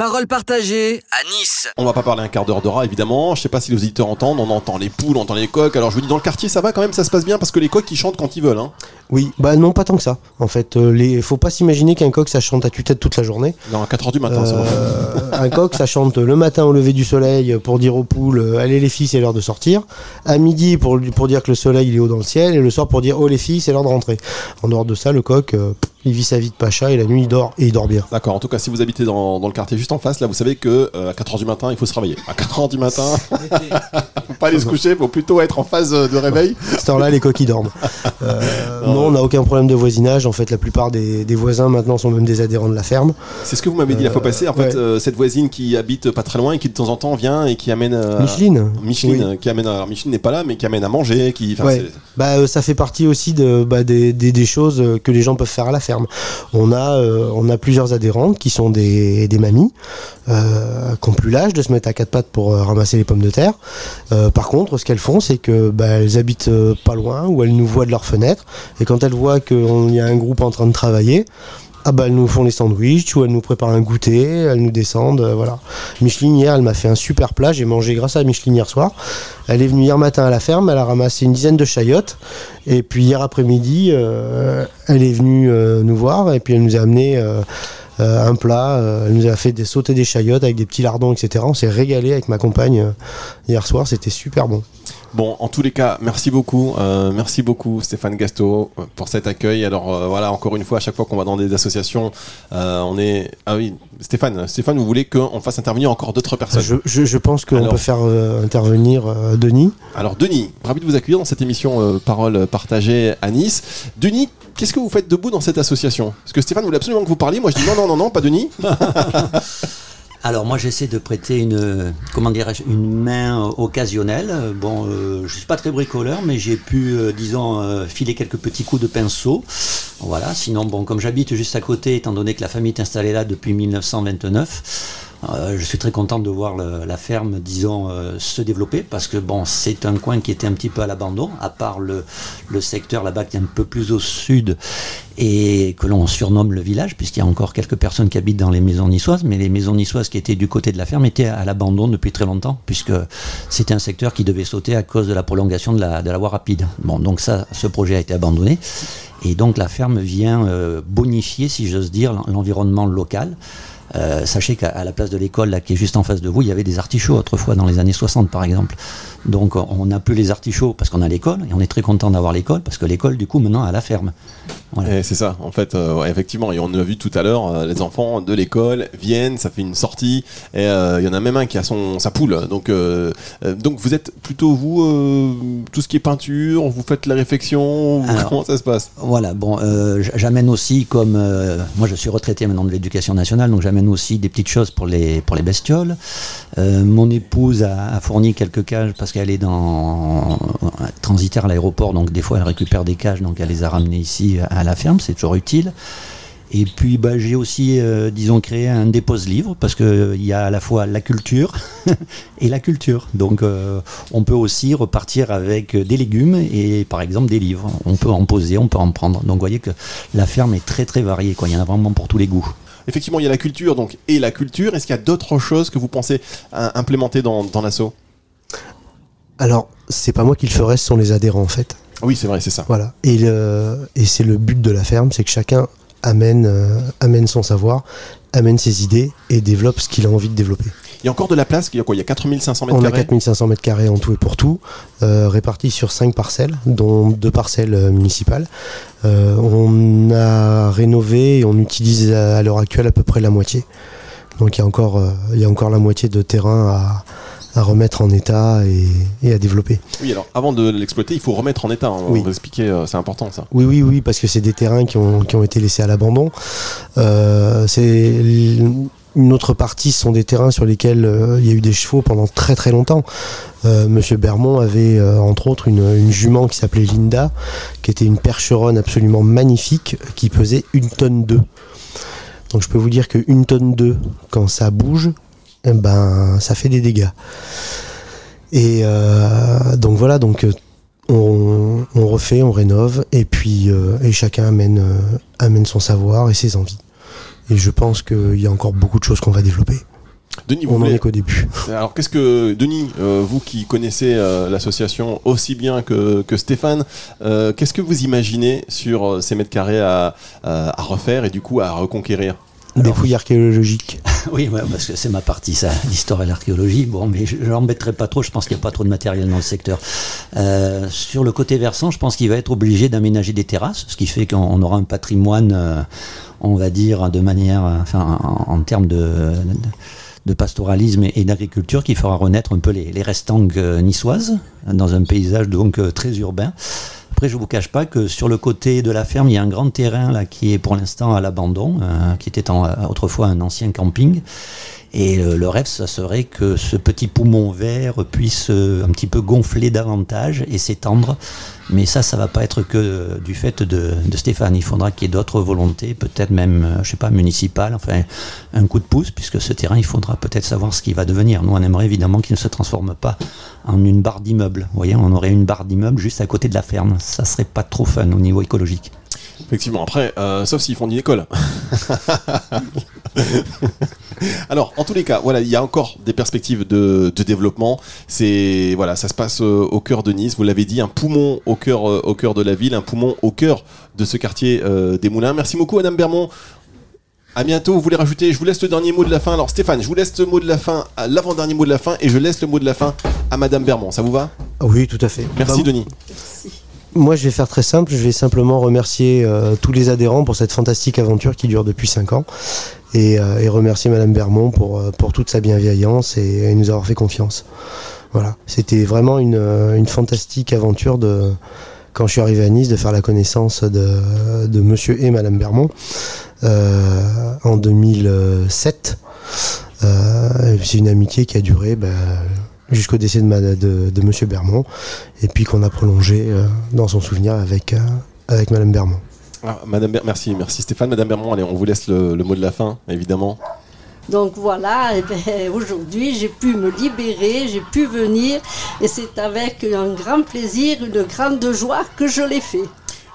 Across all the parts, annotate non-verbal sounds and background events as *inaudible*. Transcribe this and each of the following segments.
Parole partagée à Nice. On va pas parler un quart d'heure de rat, évidemment. Je sais pas si les auditeurs entendent. On entend les poules, on entend les coqs. Alors je vous dis, dans le quartier, ça va quand même, ça se passe bien parce que les coqs, ils chantent quand ils veulent. Hein. Oui, bah non, pas tant que ça. En fait, euh, les... faut pas s'imaginer qu'un coq, ça chante à tue-tête toute la journée. Non, à 4h du matin, c'est bon. Euh, un coq, ça chante le matin au lever du soleil pour dire aux poules euh, Allez les filles, c'est l'heure de sortir. À midi pour, pour dire que le soleil il est haut dans le ciel. Et le soir pour dire Oh les filles, c'est l'heure de rentrer. En dehors de ça, le coq, euh, pff, il vit sa vie de pacha et la nuit il dort et il dort bien. D'accord, en tout cas, si vous habitez dans, dans le quartier juste en face, là, vous savez que euh, à 4h du matin, il faut se réveiller. À 4h du matin, *laughs* faut pas aller se coucher, faut plutôt être en phase euh, de réveil. À *laughs* cette heure-là, les coqs ils dorment. Euh, *laughs* non, on n'a aucun problème de voisinage. En fait, la plupart des, des voisins maintenant sont même des adhérents de la ferme. C'est ce que vous m'avez dit la fois passée. En fait, ouais. euh, cette voisine qui habite pas très loin et qui de temps en temps vient et qui amène. euh, Micheline. Micheline, Oui. qui amène. Alors, Micheline n'est pas là, mais qui amène à manger. Qui, enfin, Ouais. c'est- Bah, euh, ça fait partie aussi de, bah, des, des- des choses que les gens peuvent faire à la ferme. On a, euh, on a plusieurs adhérentes qui sont des, des mamies, euh, qui n'ont plus l'âge de se mettre à quatre pattes pour euh, ramasser les pommes de terre. Par contre, ce qu'elles font, c'est que bah, elles habitent pas loin, ou elles nous voient de leur fenêtre, et quand elles voient qu'il y a un groupe en train de travailler, ah bah elles nous font les sandwichs ou elles nous préparent un goûter, elles nous descendent, euh, voilà. Micheline hier, elle m'a fait un super plat, j'ai mangé grâce à Micheline hier soir. Elle est venue hier matin à la ferme, elle a ramassé une dizaine de chayottes et puis hier après-midi, euh, elle est venue euh, nous voir et puis elle nous a amené un plat, elle nous a fait des des chayottes avec des petits lardons, etc. On s'est régalé avec ma compagne hier soir, c'était super bon. Bon, en tous les cas, merci beaucoup, euh, merci beaucoup Stéphane Gasto pour cet accueil. Alors euh, voilà, encore une fois, à chaque fois qu'on va dans des associations, euh, on est. Ah oui, Stéphane, Stéphane, vous voulez qu'on fasse intervenir encore d'autres personnes? Je, je- je pense qu'on peut faire euh, intervenir euh, Denis. Alors Denis, ravi de vous accueillir dans cette émission euh, Parole partagée à Nice. Denis, qu'est-ce que vous faites debout dans cette association? Parce que Stéphane voulait absolument que vous parliez. Moi, je dis non, non, non, non, pas Denis. *laughs* Alors moi j'essaie de prêter une comment dirais-je une main occasionnelle. Bon, euh, je suis pas très bricoleur, mais j'ai pu euh, disons euh, filer quelques petits coups de pinceau. Voilà. Sinon bon, comme j'habite juste à côté, étant donné que la famille est installée là depuis 1929. Euh, je suis très content de voir le- la ferme, disons, euh, se développer parce que bon, c'est un coin qui était un petit peu à l'abandon, à part le, le secteur là-bas qui est un peu plus au sud et que l'on surnomme le village, puisqu'il y a encore quelques personnes qui habitent dans les maisons niçoises, mais les maisons niçoises qui étaient du côté de la ferme étaient à l'abandon depuis très longtemps, puisque c'était un secteur qui devait sauter à cause de la prolongation de la, de la voie rapide. Bon, donc ça, ce projet a été abandonné, et donc la ferme vient euh, bonifier, si j'ose dire, l'en- l'environnement local. Euh, sachez qu'à la place de l'école là, qui est juste en face de vous, il y avait des artichauts autrefois dans les années 60 par exemple. Donc on n'a plus les artichauts parce qu'on a l'école et on est très content d'avoir l'école parce que l'école du coup maintenant a la ferme. Voilà. C'est ça, en fait, euh, ouais, effectivement. Et on a vu tout à l'heure, euh, les enfants de l'école viennent, ça fait une sortie, et il y en a même un qui a son sa poule. Donc, donc vous êtes plutôt vous, tout ce qui est peinture, vous faites la réflexion, Alors, comment ça se passe? Voilà, bon, j'amène aussi comme moi je suis retraité maintenant de l'éducation nationale, donc j'amène aussi des petites choses pour les pour les bestioles. Euh, mon épouse a, fourni quelques cages parce qu'elle est dans transitaire à l'aéroport, donc des fois elle récupère des cages, donc elle les a ramenées ici à la ferme, c'est toujours utile. Et puis bah, j'ai aussi, euh, disons, créé un dépose-livre parce qu'il y a à la fois la culture *laughs* et la culture. Donc euh, on peut aussi repartir avec des légumes et par exemple des livres. On peut en poser, on peut en prendre. Donc vous voyez que la ferme est très très variée. Il y en a vraiment pour tous les goûts. Effectivement, il y a la culture, donc et la culture. Est-ce qu'il y a d'autres choses que vous pensez à implémenter dans, dans l'assaut? Alors, c'est pas moi qui le ferai, ce sont les adhérents en fait. Oui, c'est vrai, c'est ça. Voilà. Et, le- et c'est le but de la ferme, c'est que chacun amène, euh, amène son savoir, amène ses idées et développe ce qu'il a envie de développer. Il y a encore de la place. Il y a quoi Il y a 4500 mètres On a carrés. 4500 mètres carrés en tout et pour tout, euh, répartis sur 5 parcelles, dont deux parcelles euh, municipales. Euh, on a rénové et on utilise à, à l'heure actuelle à peu près la moitié. Donc il y a encore, euh, il y a encore la moitié de terrain à, à remettre en état et, et à développer. Oui, alors avant de l'exploiter, il faut remettre en état. hein. Oui. On va expliquer, euh, c'est important ça. Oui, oui, oui, parce que c'est des terrains qui ont, qui ont été laissés à l'abandon. Euh, c'est une autre partie, sont des terrains sur lesquels euh, il y a eu des chevaux pendant très très longtemps. Euh, Monsieur Bermond avait euh, entre autres une, jument qui s'appelait Linda, qui était une percheronne absolument magnifique, qui pesait une tonne d'œufs. Donc je peux vous dire qu'une tonne d'œufs, quand ça bouge, eh ben ça fait des dégâts. Et donc voilà, donc on, on refait, on rénove, et puis et chacun amène son savoir et ses envies. Et je pense qu'il y a encore beaucoup de choses qu'on va développer. Denis, on vous n'en voulez- est qu'au début. Alors qu'est-ce que Denis, euh, vous qui connaissez euh, l'association aussi bien que, que Stéphane, euh, qu'est-ce que vous imaginez sur ces mètres carrés à, à- à refaire et du coup à reconquérir? Des fouilles archéologiques. *laughs* Oui, parce que c'est ma partie, ça, l'histoire et l'archéologie. Bon, mais je ne l'embêterai pas trop, je pense qu'il n'y a pas trop de matériel dans le secteur. Euh, sur le côté versant, je pense qu'il va être obligé d'aménager des terrasses, ce qui fait qu'on aura un patrimoine, euh, on va dire, de manière, euh, enfin, en, en termes de, de, pastoralisme et, d'agriculture, qui fera renaître un peu les, les restangues euh, niçoises, dans un paysage donc très urbain. Après, je vous cache pas que sur le côté de la ferme, il y a un grand terrain là qui est pour l'instant à l'abandon, euh, qui était en- autrefois un ancien camping. Et euh, le rêve, ça serait que ce petit poumon vert puisse euh, un petit peu gonfler davantage et s'étendre. Mais ça, ça va pas être que euh, du fait de, Stéphane. Il faudra qu'il y ait d'autres volontés, peut-être même, je sais pas, municipales, enfin, un coup de pouce, puisque ce terrain, il faudra peut-être savoir ce qu'il va devenir. Nous, on aimerait évidemment qu'il ne se transforme pas en une barre d'immeuble. Vous voyez, on aurait une barre d'immeuble juste à côté de la ferme. Ça serait pas trop fun au niveau écologique. Effectivement, après, euh, sauf s'ils font une école. *laughs* Alors, en tous les cas, voilà, il y a encore des perspectives de, de développement. C'est voilà, ça se passe euh, au cœur de Nice. Vous l'avez dit, un poumon au cœur, euh, au cœur de la ville, un poumon au cœur de ce quartier euh, des Moulins. Merci beaucoup, Madame Bermond. À bientôt. Vous voulez rajouter? Je vous laisse le dernier mot de la fin. Alors, Stéphane, je vous laisse le mot de la fin, l'avant-dernier mot de la fin, et je laisse le mot de la fin à Madame Bermond. Ça vous va? Oui, tout à fait. Merci, Bah, Denis. Moi, je vais faire très simple. Je vais simplement remercier euh, tous les adhérents pour cette fantastique aventure qui dure depuis 5 ans. Et, euh, et remercier Madame Bermond pour, euh, pour toute sa bienveillance et, nous avoir fait confiance. Voilà. C'était vraiment une, une fantastique aventure de, quand je suis arrivé à Nice, de faire la connaissance de, de Monsieur et Madame Bermond en 2007. Euh, et c'est une amitié qui a duré ben, jusqu'au décès de, ma- de, de Monsieur Bermond et puis qu'on a prolongé euh, dans son souvenir avec, euh, avec Madame Bermond. Ah, Madame Ber- merci, merci Stéphane. Madame Bermond, allez, on vous laisse le, le mot de la fin, évidemment. Donc voilà, *laughs* eh ben, aujourd'hui j'ai pu me libérer, j'ai pu venir et c'est avec un grand plaisir, une grande joie que je l'ai fait.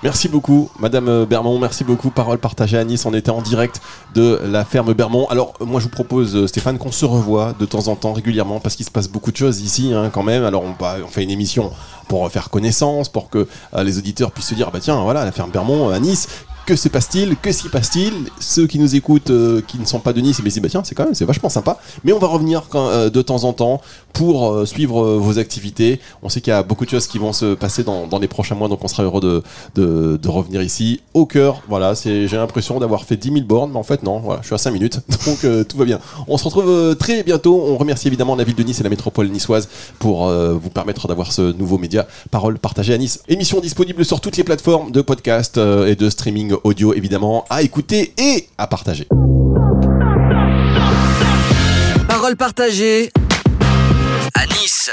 Merci beaucoup, Madame Bermond. Merci beaucoup. Parole partagée à Nice. On était en direct de la ferme Bermond. Alors, moi, je vous propose, euh, Stéphane, qu'on se revoie de temps en temps, régulièrement, parce qu'il se passe beaucoup de choses ici, hein, quand même. Alors, on fait une émission pour faire connaissance, pour que euh, les auditeurs puissent se dire, bah tiens, voilà, la ferme Bermond euh, à Nice. Que se passe-t-il Que s'y passe-t-il? Ceux qui nous écoutent, euh, qui ne sont pas de Nice, ils se disent, bah tiens, c'est quand même, c'est vachement sympa. Mais on va revenir quand- euh, de temps en temps pour euh, suivre euh, vos activités. On sait qu'il y a beaucoup de choses qui vont se passer dans, dans les prochains mois, donc on sera heureux de, de, de revenir ici au cœur. Voilà, c'est, j'ai l'impression d'avoir fait 10 000 bornes, mais en fait non, voilà, je suis à 5 minutes, *laughs* donc euh, tout va bien. On se retrouve euh, très bientôt. On remercie évidemment la ville de Nice et la métropole niçoise pour vous permettre d'avoir ce nouveau média Parole partagée à Nice. Émission disponible sur toutes les plateformes de podcast et de streaming audio évidemment à écouter et à partager. Parole partagée à Nice.